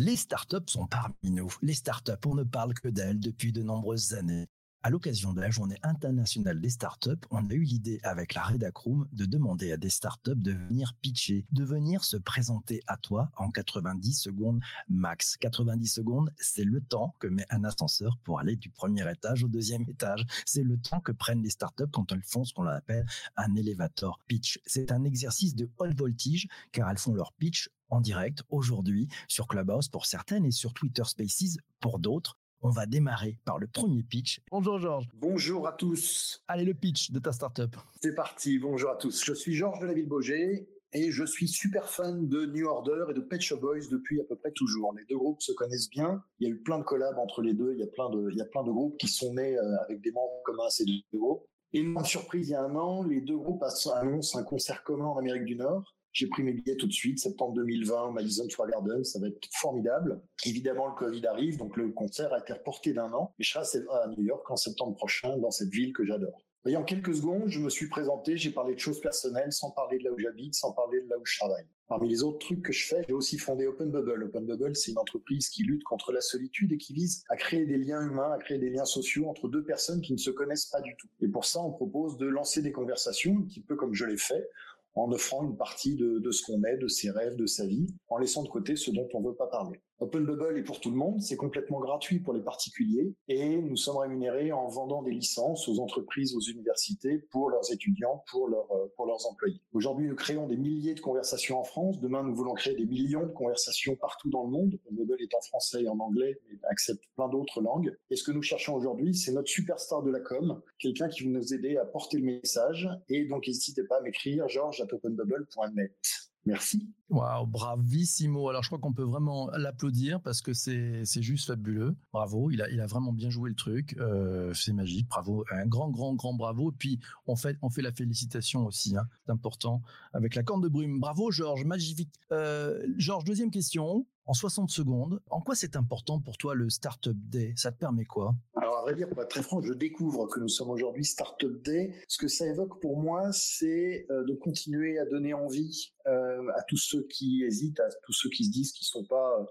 Les startups sont parmi nous. Les startups, on ne parle que d'elles depuis de nombreuses années. À l'occasion de la journée internationale des startups, on a eu l'idée avec la Redacroom de demander à des startups de venir pitcher, de venir se présenter à toi en 90 secondes max. 90 secondes, c'est le temps que met un ascenseur pour aller du premier étage au deuxième étage. C'est le temps que prennent les startups quand elles font ce qu'on appelle un elevator pitch. C'est un exercice de haute voltige car elles font leur pitch en direct aujourd'hui sur Clubhouse pour certaines et sur Twitter Spaces pour d'autres. On va démarrer par le premier pitch. Bonjour Georges. Bonjour à tous. Allez, le pitch de ta startup. C'est parti. Bonjour à tous. Je suis Georges de la Ville-Beaugé et je suis super fan de New Order et de Pet Shop Boys depuis à peu près toujours. Les deux groupes se connaissent bien. Il y a eu plein de collabs entre les deux. Il y a plein de, il y a plein de groupes qui sont nés euh, avec des membres communs ces deux groupes. Et une surprise, il y a un an, les deux groupes annoncent un concert commun en Amérique du Nord. J'ai pris mes billets tout de suite, septembre 2020, Madison Square Garden, ça va être formidable. Évidemment, le Covid arrive, donc le concert a été reporté d'un an. Et je serai à New York en septembre prochain, dans cette ville que j'adore. Et en quelques secondes, je me suis présenté, j'ai parlé de choses personnelles, sans parler de là où j'habite, sans parler de là où je travaille. Parmi les autres trucs que je fais, j'ai aussi fondé Open Bubble. Open Bubble, c'est une entreprise qui lutte contre la solitude et qui vise à créer des liens humains, à créer des liens sociaux entre deux personnes qui ne se connaissent pas du tout. Et pour ça, on propose de lancer des conversations, un petit peu comme je l'ai fait, en offrant une partie de, ce qu'on est, de ses rêves, de sa vie, en laissant de côté ce dont on veut pas parler. Open Bubble est pour tout le monde, c'est complètement gratuit pour les particuliers et nous sommes rémunérés en vendant des licences aux entreprises, aux universités pour leurs étudiants, pour, leurs euh, pour leurs employés. Aujourd'hui, nous créons des milliers de conversations en France. Demain, nous voulons créer des millions de conversations partout dans le monde. Open Bubble est en français et en anglais, mais accepte plein d'autres langues. Et ce que nous cherchons aujourd'hui, c'est notre superstar de la com, quelqu'un qui va nous aider à porter le message. Et donc, n'hésitez pas à m'écrire george at openbubble.net. Merci. Waouh, bravissimo. Alors, je crois qu'on peut vraiment l'applaudir parce que c'est, juste fabuleux. Bravo, il a, vraiment bien joué le truc. Euh, c'est magique. Bravo. Un grand, grand, grand bravo. Puis, on fait, on fait la félicitation aussi. Hein. C'est important avec la corne de brume. Bravo, Georges. Magnifique. Euh, Georges, deuxième question. En 60 secondes, en quoi c'est important pour toi le Startup Day? Ça te permet quoi? Alors, à vrai dire, pour être très franc, je découvre que nous sommes aujourd'hui Startup Day. Ce que ça évoque pour moi, c'est euh, de continuer à donner envie euh, à tous ceux qui hésitent, à tous ceux qui se disent qu'ils sont pas, euh,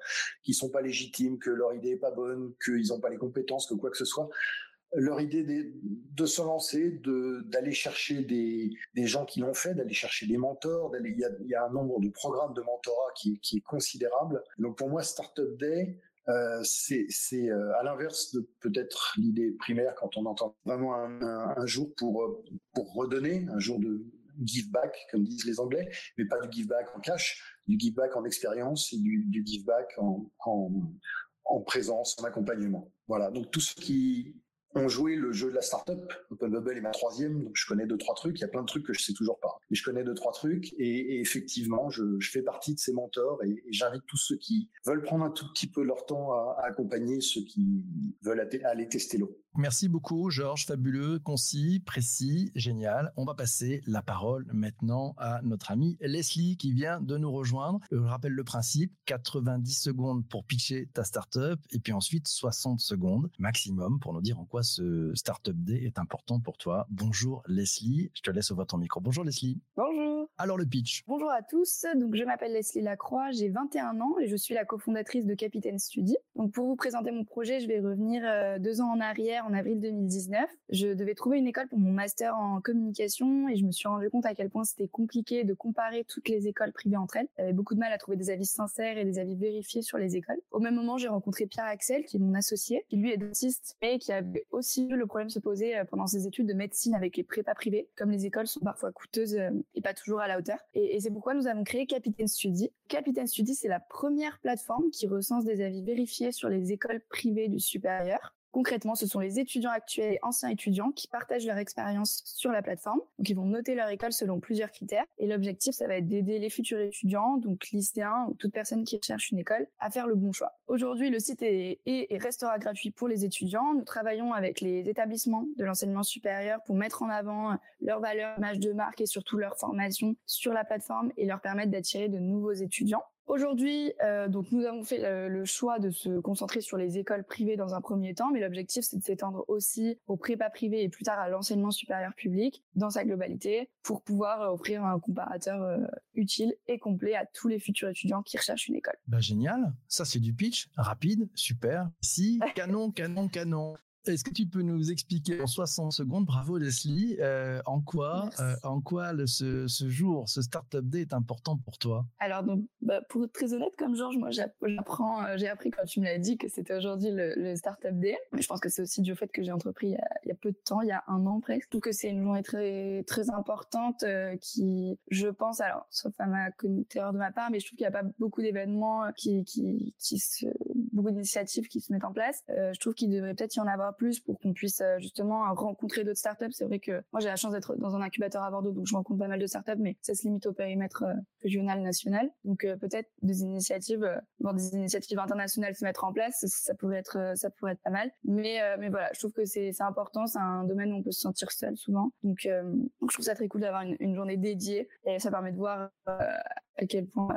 qui sont pas légitimes, que leur idée est pas bonne, qu'ils n'ont pas les compétences, que quoi que ce soit leur idée de, se lancer, d'aller chercher des, gens qui l'ont fait, d'aller chercher des mentors. Il y a, un nombre de programmes de mentorat qui est considérable. Donc pour moi, Startup Day, euh, c'est euh, à l'inverse de peut-être l'idée primaire quand on entend vraiment un, jour pour, euh, pour redonner, un jour de give back, comme disent les Anglais, mais pas du give back en cash, du give back en expérience et du, give back en, en présence, en accompagnement. Voilà, donc tout ce qui ont joué le jeu de la startup. Open Bubble est ma troisième, donc je connais deux trois trucs. Il y a plein de trucs que je sais toujours pas, mais je connais deux trois trucs et, effectivement, je, fais partie de ces mentors et, j'invite tous ceux qui veulent prendre un tout petit peu leur temps à accompagner ceux qui veulent aller tester l'eau. Merci beaucoup, Georges. Fabuleux, concis, précis, génial. On va passer la parole maintenant à notre amie Leslie qui vient de nous rejoindre. Je rappelle le principe 90 secondes pour pitcher ta startup et puis ensuite 60 secondes maximum pour nous dire en quoi ce Startup Day est important pour toi. Bonjour Leslie, je te laisse ouvrir ton micro. Bonjour Leslie. Bonjour. Alors le pitch. Bonjour à tous. Donc je m'appelle Leslie Lacroix, j'ai 21 ans et je suis la cofondatrice de Capitaine Study. Donc pour vous présenter mon projet, je vais revenir euh, deux ans en arrière en avril 2019. Je devais trouver une école pour mon master en communication et je me suis rendu compte à quel point c'était compliqué de comparer toutes les écoles privées entre elles. J'avais beaucoup de mal à trouver des avis sincères et des avis vérifiés sur les écoles. Au même moment, j'ai rencontré Pierre Axel, qui est mon associé, qui lui est dentiste, mais qui avait aussi vu le problème se poser euh, pendant ses études de médecine avec les prépas privées, comme les écoles sont parfois coûteuses euh, et pas toujours à la hauteur. Et, et c'est pourquoi nous avons créé Capitaine Study. Capitaine Study, c'est la première plateforme qui recense des avis vérifiés sur les écoles privées du supérieur. Concrètement, ce sont les étudiants actuels et anciens étudiants qui partagent leur expérience sur la plateforme. Donc, ils vont noter leur école selon plusieurs critères. Et l'objectif, ça va être d'aider les futurs étudiants, donc lycéens ou toute personne qui recherche une école, à faire le bon choix. Aujourd'hui, le site est, et restera gratuit pour les étudiants. Nous travaillons avec les établissements de l'enseignement supérieur pour mettre en avant leurs valeurs, image de marque et surtout leur formation sur la plateforme et leur permettre d'attirer de nouveaux étudiants. Aujourd'hui, euh, donc nous avons fait euh, le, choix de se concentrer sur les écoles privées dans un premier temps, mais l'objectif c'est de s'étendre aussi aux prépas privés et plus tard à l'enseignement supérieur public dans sa globalité pour pouvoir euh, offrir un comparateur utile et complet à tous les futurs étudiants qui recherchent une école. Bah génial, ça c'est du pitch rapide, super. Si canon, canon, canon. Est-ce que tu peux nous expliquer en 60 secondes, bravo Leslie, euh, en quoi, euh, en quoi le, ce, ce, jour, ce Startup Day est important pour toi? Alors, donc, bah, pour être très honnête, comme Georges, moi j'apprends, euh, j'ai appris quand tu me l'as dit que c'était aujourd'hui le, le, Startup Day. Mais je pense que c'est aussi dû au fait que j'ai entrepris il y, a, il y, a, peu de temps, il y a un an presque. Trouve que c'est une journée très, très importante qui, je pense, alors, sauf à ma communauté de ma part, mais je trouve qu'il n'y a pas beaucoup d'événements qui, qui, qui se, beaucoup d'initiatives qui se mettent en place. je trouve qu'il devrait peut-être y en avoir plus pour qu'on puisse euh, justement rencontrer d'autres startups. C'est vrai que moi j'ai la chance d'être dans un incubateur à Bordeaux, donc je rencontre pas mal de startups, mais ça se limite au périmètre euh, régional, national. Donc euh, peut-être des initiatives, bon, des initiatives internationales se mettre en place, ça pourrait être, ça pourrait être pas mal. Mais mais voilà, je trouve que c'est important, c'est un domaine où on peut se sentir seul souvent. Donc, donc je trouve ça très cool d'avoir une, une, journée dédiée et ça permet de voir à quel point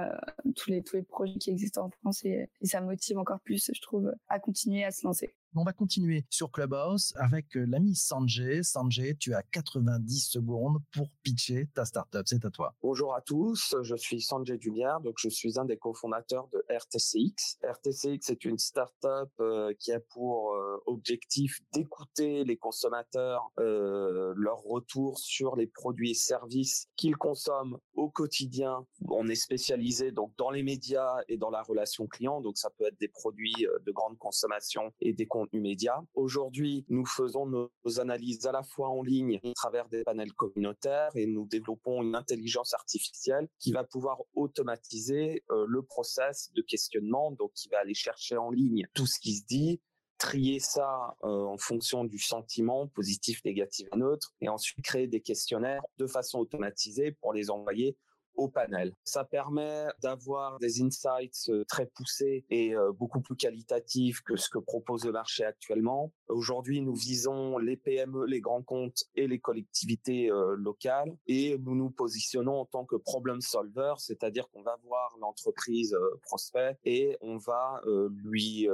tous les tous les projets qui existent en France et, et, ça motive encore plus, je trouve, à continuer à se lancer. On va continuer sur Clubhouse avec euh, l'ami Sanjay. Sanjay, tu as 90 secondes pour pitcher ta startup. C'est à toi. Bonjour à tous, je suis Sanjay Dumière, donc je suis un des cofondateurs de RTCX. RTCX est une startup euh, qui a pour euh, objectif d'écouter les consommateurs, euh, leur retour sur les produits et services qu'ils consomment au quotidien. On est spécialisé donc dans les médias et dans la relation client, donc ça peut être des produits de grande consommation et des contenu média. Aujourd'hui, nous faisons nos, analyses à la fois en ligne à travers des panels communautaires et nous développons une intelligence artificielle qui va pouvoir automatiser euh, le process de questionnement, donc qui va aller chercher en ligne tout ce qui se dit, trier ça euh, en fonction du sentiment positif, négatif, neutre, et ensuite créer des questionnaires de façon automatisée pour les envoyer au panel. Ça permet d'avoir des insights euh, très poussés et euh, beaucoup plus qualitatifs que ce que propose le marché actuellement. Aujourd'hui, nous visons les PME, les grands comptes et les collectivités euh, locales et nous nous positionnons en tant que problem solver, c'est-à-dire qu'on va voir l'entreprise prospect et on va lui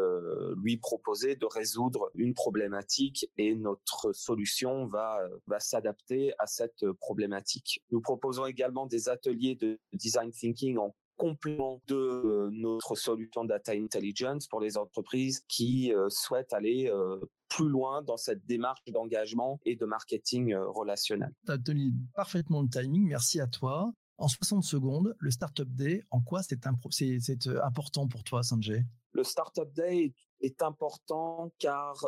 lui proposer de résoudre une problématique et notre solution va va s'adapter à cette problématique. Nous proposons également des ateliers de design thinking en complément de notre solution data intelligence pour les entreprises qui souhaitent aller plus loin dans cette démarche d'engagement et de marketing relationnel. Tu as tenu parfaitement le timing, merci à toi. En 60 secondes, le Startup Day, en quoi c'est important pour toi, Sanjay? Le Startup Day est important car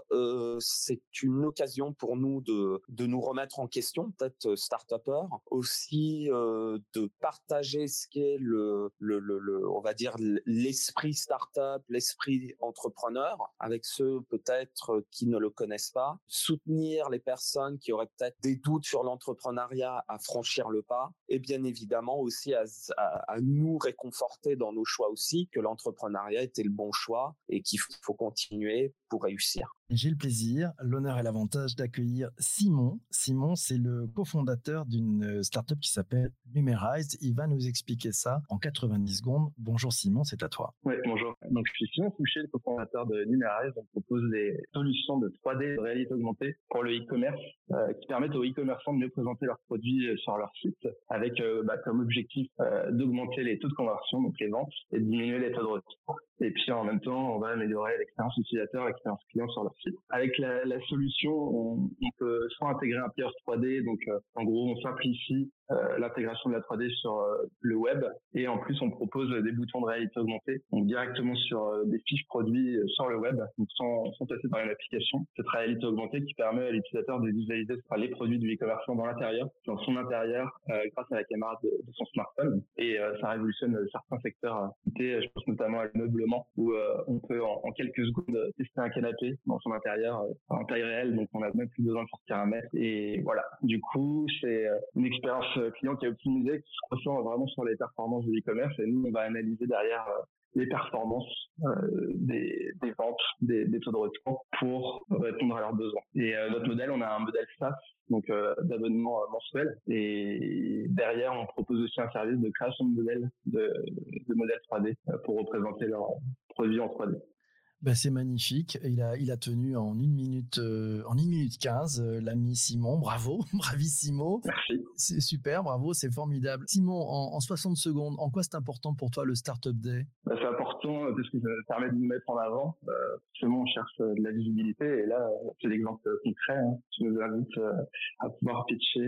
c'est une occasion pour nous de, de nous remettre en question, peut-être start-upper, aussi de partager ce qu'est le, le, le, on va dire l'esprit start-up, l'esprit entrepreneur avec ceux peut-être qui ne le connaissent pas, soutenir les personnes qui auraient peut-être des doutes sur l'entrepreneuriat à franchir le pas et bien évidemment aussi à, à nous réconforter dans nos choix aussi que l'entrepreneuriat était le bon choix et qu'il faut continuer pour réussir. J'ai le plaisir, l'honneur et l'avantage d'accueillir Simon. Simon, c'est le cofondateur d'une euh, startup qui s'appelle Numerize. Il va nous expliquer ça en 90 secondes. Bonjour Simon, c'est à toi. Oui, bonjour. Donc, je suis Simon Fouché, le cofondateur de Numerize. On propose des solutions de 3D de réalité augmentée pour le e-commerce euh, qui permettent aux e-commerçants de mieux présenter leurs produits euh, sur leur site avec bah, comme objectif d'augmenter les taux de conversion, donc les ventes, et de diminuer les taux de retour. Et puis en même temps, on va améliorer l'expérience utilisateur, l'expérience client sur leur site. Avec la, solution, on, on, peut soit intégrer un player 3D, donc euh, en gros on simplifie euh, l'intégration de la 3D sur euh, le web. Et en plus, on propose des boutons de réalité augmentée, donc directement sur euh, des fiches produits sur le web, donc sans, sans passer par une application. Cette réalité augmentée qui permet à l'utilisateur de visualiser les produits du e-commerce dans l'intérieur, dans son intérieur, grâce à la caméra de, de son smartphone. Et ça révolutionne certains secteurs. Je pense notamment à l'ameublement, où on peut en, en, quelques secondes tester un canapé dans son intérieur en taille réelle, donc on n'a même plus besoin de sortir un mètre. Et voilà. Du coup, c'est une expérience client qui est optimisé, qui se ressent vraiment sur les performances de l'e-commerce. Et nous, on va analyser derrière les performances des, des, ventes, des, taux de retour pour répondre à leurs besoins. Et notre modèle, on a un modèle SaaS donc d'abonnement mensuel. Et derrière, on propose aussi un service de création de modèles, de modèles 3D pour représenter leurs produits en 3D. Ben, c'est magnifique. Il a, il a tenu en une minute, euh, en une minute 15, euh, l'ami Simon. Bravo, bravissimo. Merci. C'est super, bravo, c'est formidable. Simon, en, en, 60 secondes, en quoi c'est important pour toi le Startup Day? Ben, C'est important parce que ça permet de nous mettre en avant. Euh, forcément, on cherche de la visibilité et là, c'est l'exemple concret. Hein. Tu nous invites à pouvoir pitcher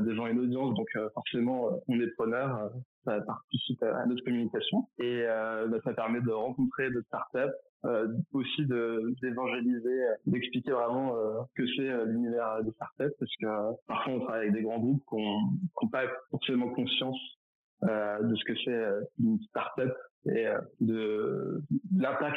devant une audience, donc forcément, on est preneur ça participe à notre communication et euh, bah, ça permet de rencontrer d'autres startups, euh, aussi de d'évangéliser, d'expliquer vraiment euh, que c'est euh, l'univers des startups parce que parfois on travaille avec des grands groupes qui n'ont pas forcément conscience de ce que c'est une startup et de l'impact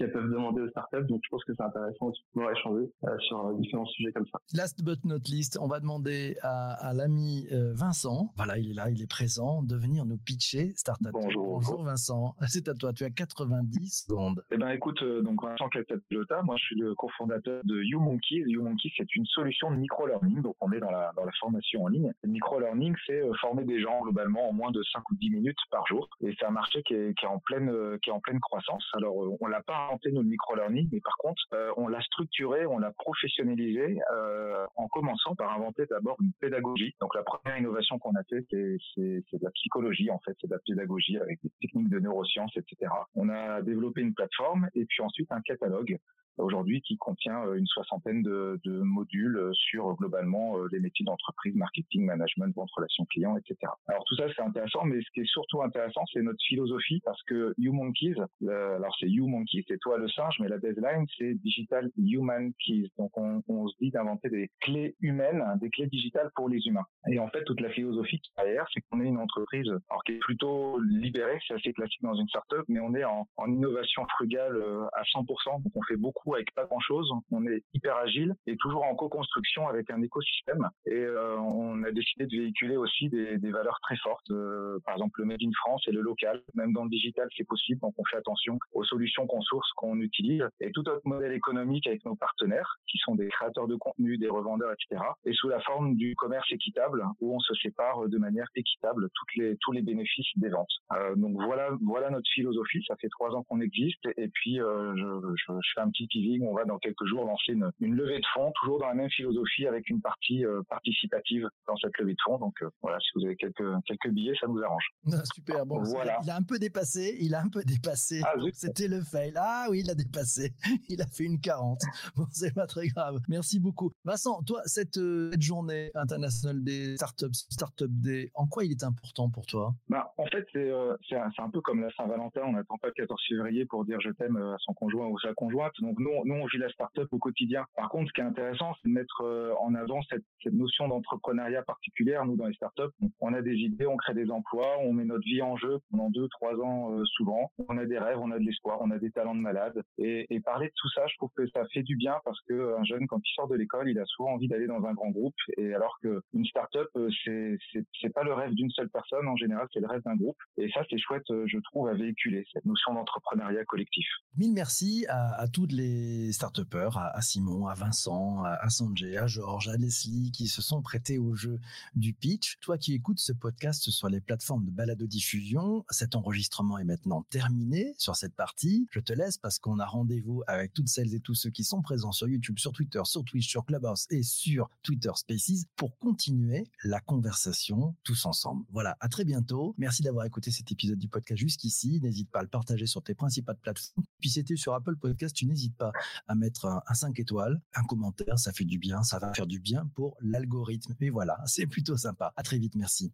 qu'elles peuvent demander aux startups. Donc, je pense que c'est intéressant de pouvoir échanger euh, sur différents sujets comme ça. Last but not least, on va demander à, à l'ami euh, Vincent, voilà, il est là, il est présent, de venir nous pitcher Startup. Bonjour. Bonjour Vincent, c'est à toi, tu as 90 secondes. Eh ben écoute, euh, donc Vincent Pilota, moi je suis le cofondateur de YouMonkeys. YouMonkeys, c'est une solution de micro-learning, donc on est dans la, dans la formation en ligne. Le micro-learning, c'est former des gens globalement en moins de 5 ou 10 minutes par jour, et c'est un marché qui est, qui est en pleine, qui est en pleine croissance. Alors, on l'a pas inventé nous le micro-learning, mais par contre, euh, on l'a structuré, on l'a professionnalisé euh, en commençant par inventer d'abord une pédagogie. Donc la première innovation qu'on a fait, c'est de la psychologie en fait, c'est de la pédagogie avec des techniques de neurosciences, etc. On a développé une plateforme et puis ensuite un catalogue aujourd'hui qui contient euh, une soixantaine de, modules euh, sur globalement euh, les métiers d'entreprise, marketing, management, vente, relations clients, etc. Alors tout ça c'est intéressant, mais ce qui est surtout intéressant c'est notre philosophie parce que YouMonkeys, alors c'est YouMonkeys, c'est toi le singe, mais la deadline c'est Digital Human Keys. Donc on, se dit d'inventer des clés humaines, des clés digitales pour les humains. Et en fait toute la philosophie derrière, c'est qu'on est une entreprise alors qui est plutôt libérée, c'est assez classique dans une startup, mais on est en innovation frugale à 100%, donc on fait beaucoup avec pas grand chose. On est hyper agile et toujours en co-construction avec un écosystème. Et euh, on a décidé de véhiculer aussi des, valeurs très fortes. Euh, par exemple, le Made in France et le local. Même dans le digital, c'est possible. Donc, on fait attention aux solutions qu'on source, qu'on utilise. Et tout notre modèle économique avec nos partenaires, qui sont des créateurs de contenu, des revendeurs, etc. Et sous la forme du commerce équitable, où on se sépare de manière équitable tous les bénéfices des ventes. Euh, donc voilà, voilà notre philosophie. Ça fait trois ans qu'on existe. Et puis, je, fais un petit on va dans quelques jours lancer une, levée de fonds, toujours dans la même philosophie, avec une partie euh, participative dans cette levée de fonds. Donc euh, voilà, si vous avez quelques quelques billets, ça nous arrange. Ah, super. Bon, voilà. Il a un peu dépassé. Il a un peu dépassé. Ah, C'était le fail. Ah oui, il a dépassé. Il a fait une 40. Bon, c'est pas très grave. Merci beaucoup, Vincent. Toi, cette, euh, cette journée internationale des startups, Startup Day, en quoi il est important pour toi? Bah, en fait, c'est c'est un, un, peu comme la Saint-Valentin. On n'attend pas le 14 février pour dire je t'aime à son conjoint ou sa conjointe. Donc nous, on vit la start-up au quotidien. Par contre, ce qui est intéressant, c'est de mettre euh, en avant cette, notion d'entrepreneuriat particulière. Nous, dans les startups, on a des idées, on crée des emplois, on met notre vie en jeu pendant deux, trois ans euh, souvent. On a des rêves, on a de l'espoir, on a des talents de malade. Et, parler de tout ça, je trouve que ça fait du bien parce que un jeune, quand il sort de l'école, il a souvent envie d'aller dans un grand groupe. Et alors que une start-up, euh, c'est c'est pas le rêve d'une seule personne. En général, c'est le rêve d'un groupe. Et ça, c'est chouette, je trouve, à véhiculer cette notion d'entrepreneuriat collectif. Mille merci à toutes les start à, Simon, à Vincent, à, Sanjay, à Georges, à Leslie, qui se sont prêtés au jeu du pitch. Toi qui écoutes ce podcast sur les plateformes de balado-diffusion, cet enregistrement est maintenant terminé sur cette partie. Je te laisse parce qu'on a rendez-vous avec toutes celles et tous ceux qui sont présents sur YouTube, sur Twitter, sur Twitch, sur Clubhouse et sur Twitter Spaces pour continuer la conversation tous ensemble. Voilà, à très bientôt. Merci d'avoir écouté cet épisode du podcast jusqu'ici. N'hésite pas à le partager sur tes principales plateformes. Puis c'était sur Apple Podcast, tu n'hésites pas à mettre un, 5 étoiles, un commentaire, ça fait du bien, ça va faire du bien pour l'algorithme. Et voilà, c'est plutôt sympa. À très vite, merci.